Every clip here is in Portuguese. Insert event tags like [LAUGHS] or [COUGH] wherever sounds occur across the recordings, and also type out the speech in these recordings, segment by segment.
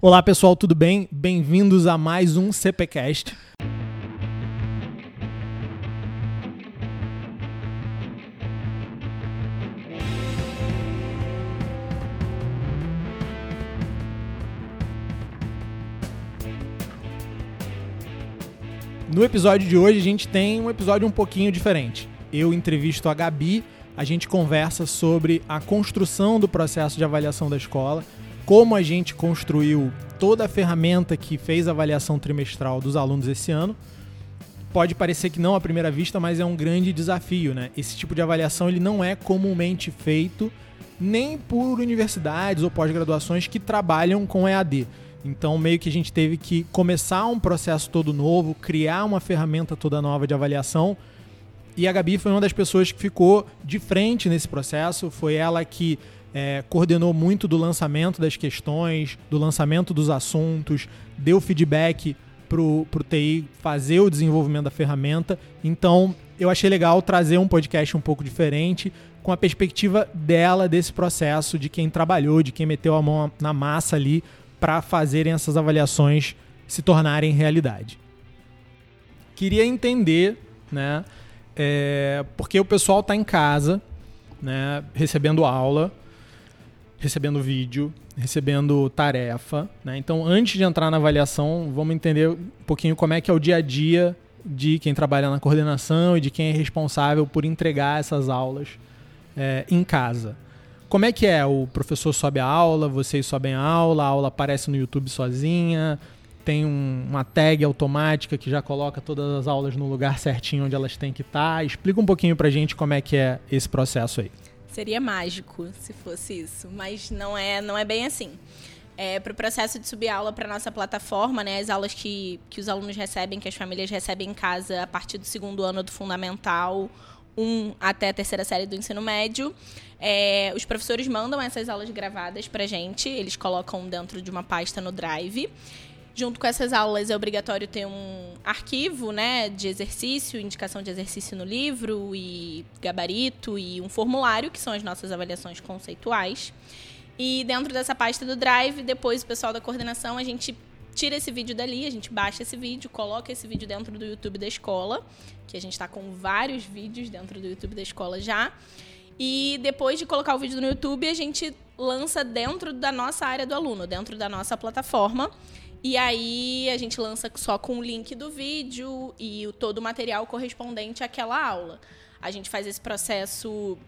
Olá pessoal, tudo bem? Bem-vindos a mais um CPcast. No episódio de hoje a gente tem um episódio um pouquinho diferente. Eu entrevisto a Gabi, a gente conversa sobre a construção do processo de avaliação da escola como a gente construiu toda a ferramenta que fez a avaliação trimestral dos alunos esse ano. Pode parecer que não à primeira vista, mas é um grande desafio, né? Esse tipo de avaliação ele não é comumente feito nem por universidades ou pós-graduações que trabalham com EAD. Então, meio que a gente teve que começar um processo todo novo, criar uma ferramenta toda nova de avaliação. E a Gabi foi uma das pessoas que ficou de frente nesse processo. Foi ela que é, coordenou muito do lançamento das questões, do lançamento dos assuntos, deu feedback para o TI fazer o desenvolvimento da ferramenta. Então, eu achei legal trazer um podcast um pouco diferente, com a perspectiva dela desse processo, de quem trabalhou, de quem meteu a mão na massa ali para fazerem essas avaliações se tornarem realidade. Queria entender, né? É, porque o pessoal está em casa, né, recebendo aula, recebendo vídeo, recebendo tarefa. Né? Então, antes de entrar na avaliação, vamos entender um pouquinho como é que é o dia a dia de quem trabalha na coordenação e de quem é responsável por entregar essas aulas é, em casa. Como é que é? O professor sobe a aula, vocês sobem a aula, a aula aparece no YouTube sozinha, tem um, uma tag automática que já coloca todas as aulas no lugar certinho onde elas têm que estar. Explica um pouquinho pra gente como é que é esse processo aí. Seria mágico se fosse isso, mas não é, não é bem assim. É, para o processo de subir aula para nossa plataforma, né, as aulas que, que os alunos recebem, que as famílias recebem em casa a partir do segundo ano do fundamental, um até a terceira série do ensino médio. É, os professores mandam essas aulas gravadas para gente, eles colocam dentro de uma pasta no Drive. Junto com essas aulas é obrigatório ter um arquivo, né, de exercício, indicação de exercício no livro e gabarito e um formulário, que são as nossas avaliações conceituais. E dentro dessa pasta do Drive, depois o pessoal da coordenação, a gente tira esse vídeo dali, a gente baixa esse vídeo, coloca esse vídeo dentro do YouTube da escola, que a gente está com vários vídeos dentro do YouTube da escola já. E depois de colocar o vídeo no YouTube, a gente lança dentro da nossa área do aluno, dentro da nossa plataforma. E aí a gente lança só com o link do vídeo e o, todo o material correspondente àquela aula. A gente faz esse processo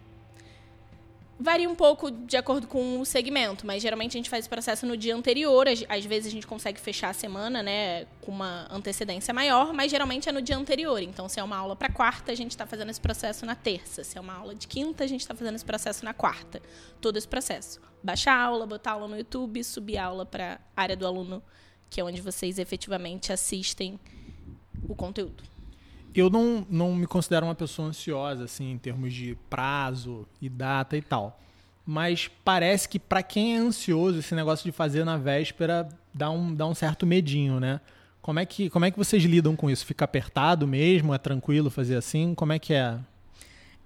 varia um pouco de acordo com o segmento, mas geralmente a gente faz esse processo no dia anterior. Às vezes a gente consegue fechar a semana, né, com uma antecedência maior, mas geralmente é no dia anterior. Então, se é uma aula para quarta, a gente está fazendo esse processo na terça. Se é uma aula de quinta, a gente está fazendo esse processo na quarta. Todo esse processo. Baixar a aula, botar a aula no YouTube, subir a aula para área do aluno que é onde vocês efetivamente assistem o conteúdo. Eu não, não me considero uma pessoa ansiosa, assim, em termos de prazo e data e tal. Mas parece que para quem é ansioso, esse negócio de fazer na véspera dá um, dá um certo medinho, né? Como é, que, como é que vocês lidam com isso? Fica apertado mesmo? É tranquilo fazer assim? Como é que é?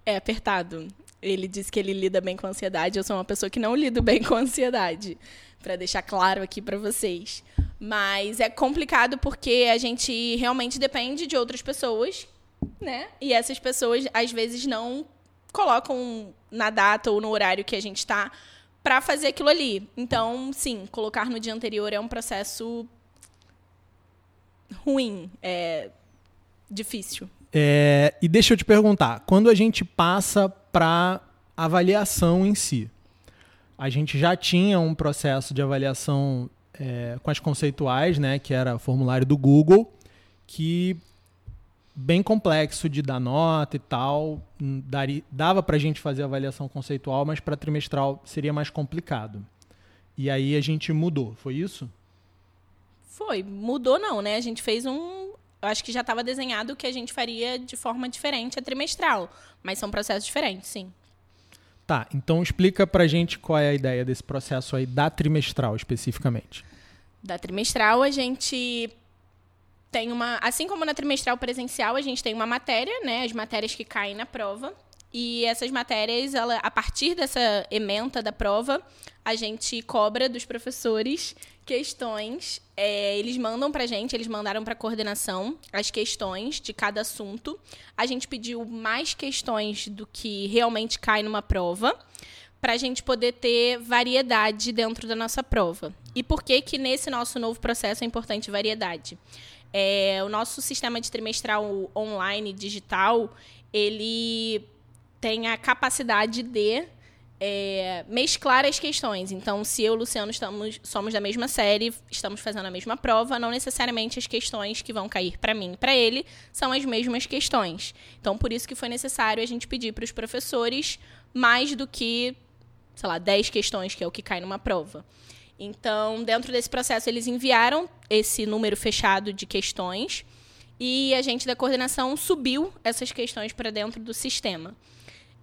É apertado. Ele diz que ele lida bem com ansiedade. Eu sou uma pessoa que não lido bem com ansiedade, para deixar claro aqui para vocês. Mas é complicado porque a gente realmente depende de outras pessoas, né? E essas pessoas às vezes não colocam na data ou no horário que a gente está para fazer aquilo ali. Então, sim, colocar no dia anterior é um processo ruim, é difícil. É, e deixa eu te perguntar, quando a gente passa para avaliação em si, a gente já tinha um processo de avaliação é, com as conceituais, né, que era o formulário do Google, que bem complexo de dar nota e tal, hum, daria, dava para a gente fazer avaliação conceitual, mas para trimestral seria mais complicado. E aí a gente mudou, foi isso? Foi, mudou não, né? A gente fez um, acho que já estava desenhado o que a gente faria de forma diferente a trimestral, mas são processos diferentes, sim. Tá, então explica pra gente qual é a ideia desse processo aí da trimestral especificamente. Da trimestral a gente tem uma, assim como na trimestral presencial, a gente tem uma matéria, né, as matérias que caem na prova, E essas matérias, ela, a partir dessa ementa da prova, a gente cobra dos professores questões. É, eles mandam pra gente, eles mandaram pra coordenação as questões de cada assunto. A gente pediu mais questões do que realmente cai numa prova para a gente poder ter variedade dentro da nossa prova. E por que que nesse nosso novo processo é importante variedade? É, o nosso sistema de trimestral online digital, ele tem a capacidade de é, mesclar as questões. Então, se eu e o Luciano estamos, somos da mesma série, estamos fazendo a mesma prova, não necessariamente as questões que vão cair para mim e para ele são as mesmas questões. Então, por isso que foi necessário a gente pedir para os professores mais do que sei lá, 10 questões, que é o que cai numa prova. Então, dentro desse processo, eles enviaram esse número fechado de questões e a gente da coordenação subiu essas questões para dentro do sistema.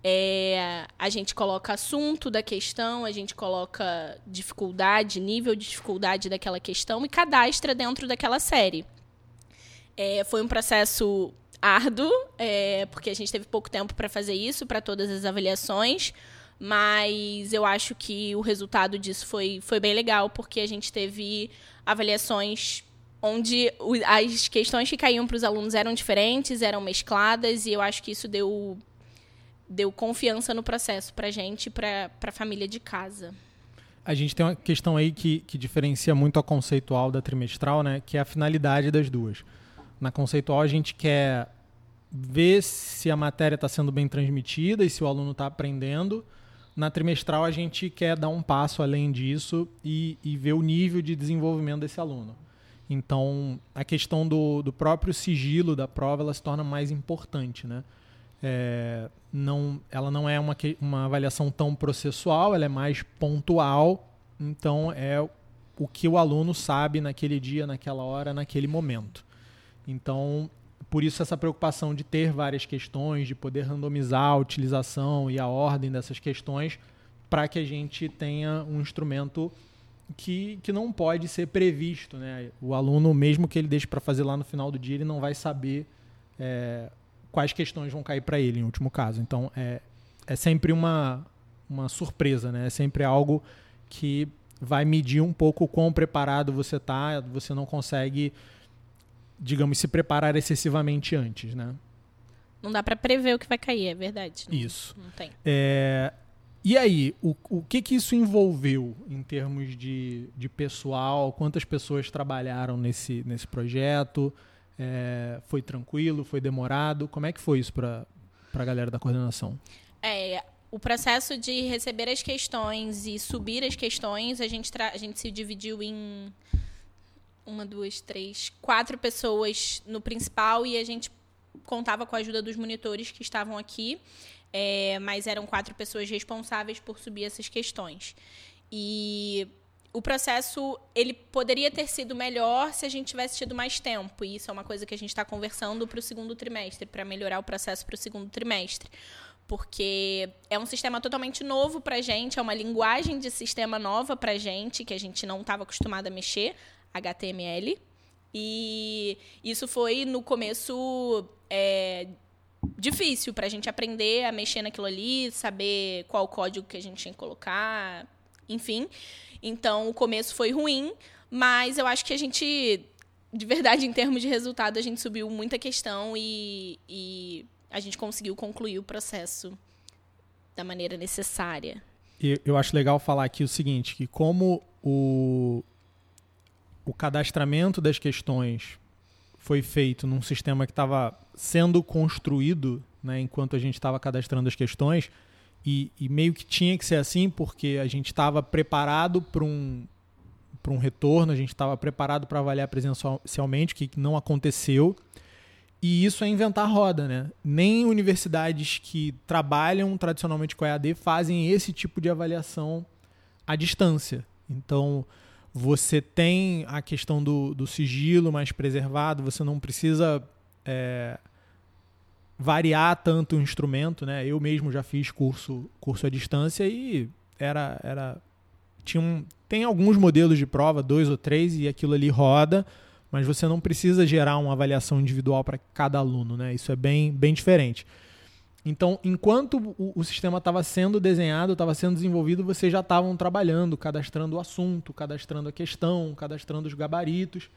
É, a gente coloca assunto da questão, a gente coloca dificuldade, nível de dificuldade daquela questão e cadastra dentro daquela série. É, foi um processo árduo, é, porque a gente teve pouco tempo para fazer isso, para todas as avaliações mas eu acho que o resultado disso foi, foi bem legal, porque a gente teve avaliações onde as questões que caíam para os alunos eram diferentes, eram mescladas, e eu acho que isso deu, deu confiança no processo para a gente para a família de casa. A gente tem uma questão aí que, que diferencia muito a conceitual da trimestral, né? Que é a finalidade das duas. Na conceitual, a gente quer ver se a matéria está sendo bem transmitida e se o aluno está aprendendo. Na trimestral, a gente quer dar um passo além disso e, e ver o nível de desenvolvimento desse aluno. Então, a questão do, do próprio sigilo da prova ela se torna mais importante. Né? É, não, ela não é uma, uma avaliação tão processual, ela é mais pontual. Então, é o que o aluno sabe naquele dia, naquela hora, naquele momento. Então, por isso essa preocupação de ter várias questões, de poder randomizar a utilização e a ordem dessas questões, para que a gente tenha um instrumento que, que não pode ser previsto. Né? O aluno, mesmo que ele deixe para fazer lá no final do dia, ele não vai saber é, quais questões vão cair para ele, em último caso. Então, é, é sempre uma, uma surpresa, né? é sempre algo que vai medir um pouco o quão preparado você está, você não consegue digamos, se preparar excessivamente antes, né? Não dá para prever o que vai cair, é verdade. Não, isso. Não tem. É, e aí, o, o que que isso envolveu em termos de, de pessoal? Quantas pessoas trabalharam nesse, nesse projeto? É, foi tranquilo? Foi demorado? Como é que foi isso para a galera da coordenação? É, o processo de receber as questões e subir as questões, a gente, a gente se dividiu em uma, duas, três, quatro pessoas no principal e a gente contava com a ajuda dos monitores que estavam aqui, é, mas eram quatro pessoas responsáveis por subir essas questões. E o processo ele poderia ter sido melhor se a gente tivesse tido mais tempo. E isso é uma coisa que a gente está conversando para o segundo trimestre, para melhorar o processo para o segundo trimestre. Porque é um sistema totalmente novo para a gente, é uma linguagem de sistema nova para a gente, que a gente não estava acostumado a mexer. HTML. E isso foi, no começo, é, difícil para a gente aprender a mexer naquilo ali, saber qual código que a gente tinha que colocar, enfim. Então, o começo foi ruim, mas eu acho que a gente, de verdade, [LAUGHS] em termos de resultado, a gente subiu muita questão e, e a gente conseguiu concluir o processo da maneira necessária. Eu acho legal falar aqui o seguinte, que como o, o cadastramento das questões foi feito num sistema que estava sendo construído né, enquanto a gente estava cadastrando as questões, e, e, meio que tinha que ser assim, porque a gente estava preparado para um, um retorno, a gente estava preparado para avaliar presencialmente, o que não aconteceu. E isso é inventar roda, né? Nem universidades que trabalham tradicionalmente com EAD fazem esse tipo de avaliação à distância. Então, você tem a questão do, do sigilo mais preservado, você não precisa é, variar tanto o instrumento, né? Eu mesmo já fiz curso, curso à distância e era, era tinha um, tem alguns modelos de prova, dois ou três, e aquilo ali roda, mas você não precisa gerar uma avaliação individual para cada aluno, né? Isso é bem, bem diferente. Então, enquanto o, o sistema estava sendo desenhado, estava sendo desenvolvido, vocês já estavam trabalhando, cadastrando o assunto, cadastrando a questão, cadastrando os gabaritos.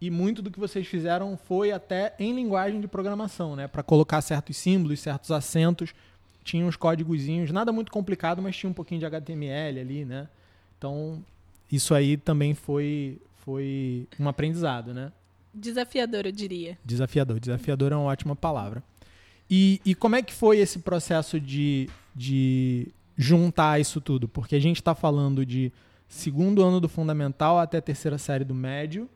E muito do que vocês fizeram foi até em linguagem de programação, né? Para colocar certos símbolos, certos acentos. Tinha uns códigozinhos, nada muito complicado, mas tinha um pouquinho de HTML ali, né? Então, isso aí também foi, foi um aprendizado, né? Desafiador, eu diria. Desafiador. Desafiador é uma ótima palavra. E, e como é que foi esse processo de, de juntar isso tudo? Porque a gente está falando de segundo ano do fundamental até terceira série do médio.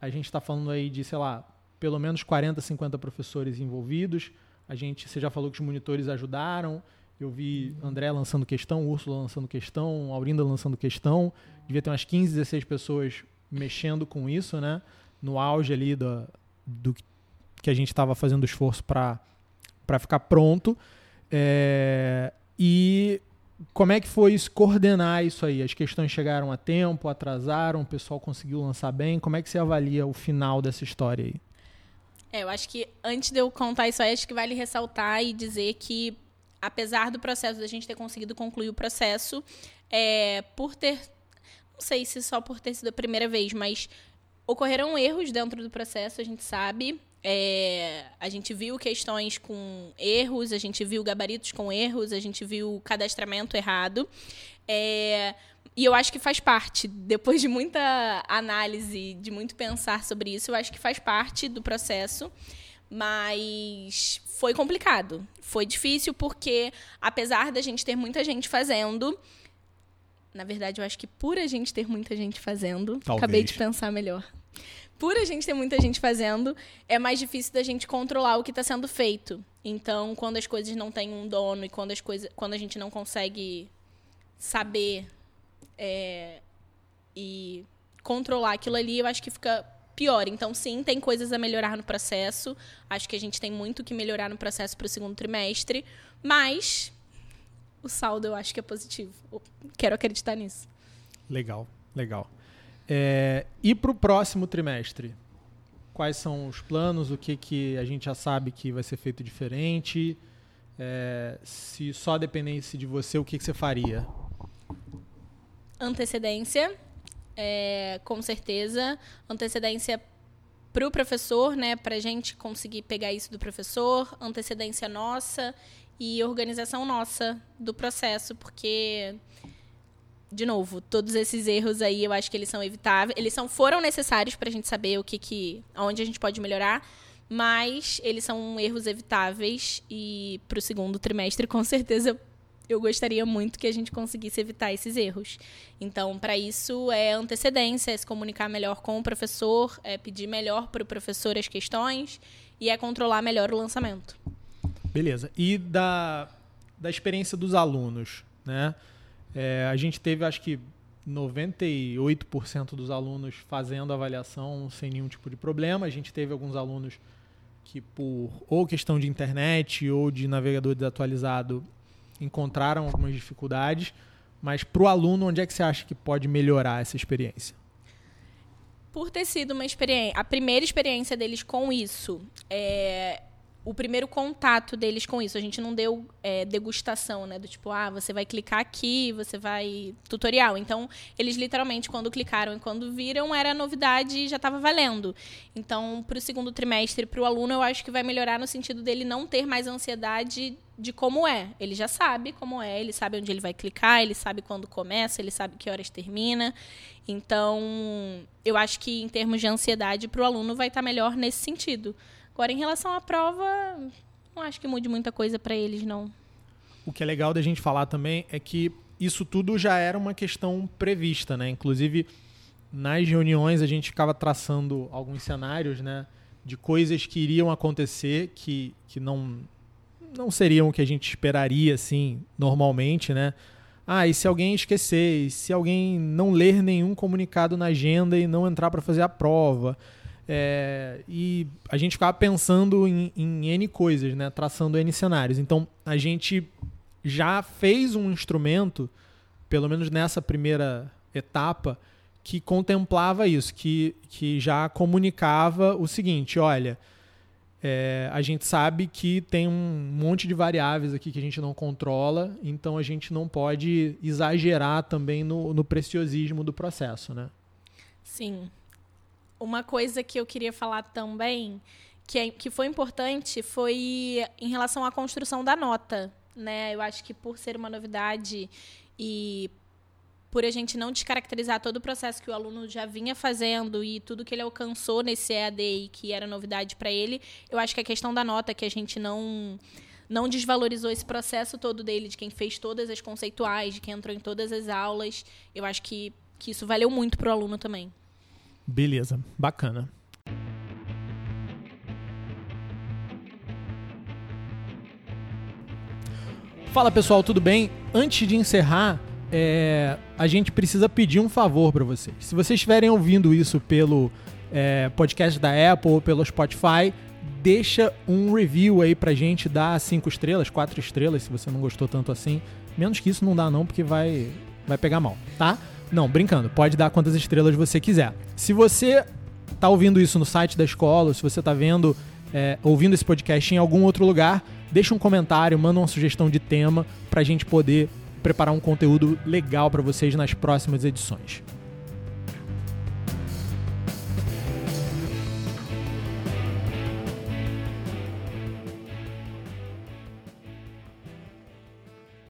A gente está falando aí de, sei lá, pelo menos 40, 50 professores envolvidos. A gente, você já falou que os monitores ajudaram. Eu vi André lançando questão, Úrsula lançando questão, Aurinda lançando questão. Devia ter umas 15, 16 pessoas mexendo com isso, né? No auge ali do, do que a gente estava fazendo esforço para ficar pronto. É, e como é que foi isso, coordenar isso aí? As questões chegaram a tempo, atrasaram, o pessoal conseguiu lançar bem? Como é que você avalia o final dessa história aí? É, eu acho que antes de eu contar isso aí, acho que vale ressaltar e dizer que, apesar do processo da gente ter conseguido concluir o processo, é, por ter. Não sei se só por ter sido a primeira vez, mas ocorreram erros dentro do processo, a gente sabe. É, a gente viu questões com erros, a gente viu gabaritos com erros, a gente viu cadastramento errado. É, e eu acho que faz parte, depois de muita análise, de muito pensar sobre isso, eu acho que faz parte do processo. Mas foi complicado. Foi difícil porque, apesar da gente ter muita gente fazendo, na verdade, eu acho que por a gente ter muita gente fazendo, Talvez. acabei de pensar melhor por a gente ter muita gente fazendo, é mais difícil da gente controlar o que está sendo feito. Então, quando as coisas não têm um dono e quando, as coisas, quando a gente não consegue saber é, e controlar aquilo ali, eu acho que fica pior. Então, sim, tem coisas a melhorar no processo. Acho que a gente tem muito que melhorar no processo para o segundo trimestre. Mas o saldo eu acho que é positivo. Eu quero acreditar nisso. Legal, legal. É, e para o próximo trimestre? Quais são os planos? O que, que a gente já sabe que vai ser feito diferente? É, se só dependesse de você, o que, que você faria? Antecedência, é, com certeza. Antecedência para o professor, né, para a gente conseguir pegar isso do professor. Antecedência nossa e organização nossa do processo, porque de novo, todos esses erros aí eu acho que eles são evitáveis. Eles são, foram necessários para a gente saber o que, que. aonde a gente pode melhorar, mas eles são erros evitáveis e para o segundo trimestre, com certeza, eu gostaria muito que a gente conseguisse evitar esses erros. Então, para isso, é antecedência, é se comunicar melhor com o professor, é pedir melhor para o professor as questões e é controlar melhor o lançamento. Beleza. E da, da experiência dos alunos, né? É, a gente teve, acho que, 98% dos alunos fazendo avaliação sem nenhum tipo de problema. A gente teve alguns alunos que, por ou questão de internet ou de navegador desatualizado, encontraram algumas dificuldades. Mas para o aluno, onde é que você acha que pode melhorar essa experiência? Por ter sido uma experiência, a primeira experiência deles com isso, é, o primeiro contato deles com isso. A gente não deu é, degustação, né? Do tipo, ah, você vai clicar aqui, você vai. tutorial. Então, eles literalmente, quando clicaram e quando viram, era novidade e já estava valendo. Então, para o segundo trimestre, para o aluno, eu acho que vai melhorar no sentido dele não ter mais ansiedade de como é. Ele já sabe como é, ele sabe onde ele vai clicar, ele sabe quando começa, ele sabe que horas termina. Então, eu acho que em termos de ansiedade, para o aluno vai estar tá melhor nesse sentido. Agora, em relação à prova, não acho que mude muita coisa para eles, não. O que é legal da gente falar também é que isso tudo já era uma questão prevista, né? Inclusive, nas reuniões a gente ficava traçando alguns cenários, né? De coisas que iriam acontecer que, que não, não seriam o que a gente esperaria, assim, normalmente, né? Ah, e se alguém esquecer? E se alguém não ler nenhum comunicado na agenda e não entrar para fazer a prova? É, e a gente ficava pensando em, em N coisas, né? traçando N cenários. Então a gente já fez um instrumento, pelo menos nessa primeira etapa, que contemplava isso, que, que já comunicava o seguinte: olha, É, a gente sabe que tem um monte de variáveis aqui que a gente não controla, então a gente não pode exagerar também no, no preciosismo do processo, né? Sim. Uma coisa que eu queria falar também, que, é, que foi importante, foi em relação à construção da nota. Né? Eu acho que por ser uma novidade e por a gente não descaracterizar todo o processo que o aluno já vinha fazendo e tudo que ele alcançou nesse EAD que era novidade para ele, eu acho que a questão da nota que a gente não não desvalorizou esse processo todo dele, de quem fez todas as conceituais, de quem entrou em todas as aulas, eu acho que, que isso valeu muito para o aluno também. Beleza, bacana. Fala pessoal, tudo bem? Antes de encerrar, é, a gente precisa pedir um favor para vocês. Se vocês estiverem ouvindo isso pelo é, podcast da Apple ou pelo Spotify, deixa um review aí pra gente, dá cinco estrelas, quatro estrelas, se você não gostou tanto assim. Menos que isso não dá não, porque vai, vai pegar mal, tá? Não, brincando, pode dar quantas estrelas você quiser. Se você tá ouvindo isso no site da escola, se você tá vendo, é, ouvindo esse podcast em algum outro lugar, deixa um comentário, manda uma sugestão de tema pra gente poder preparar um conteúdo legal para vocês nas próximas edições.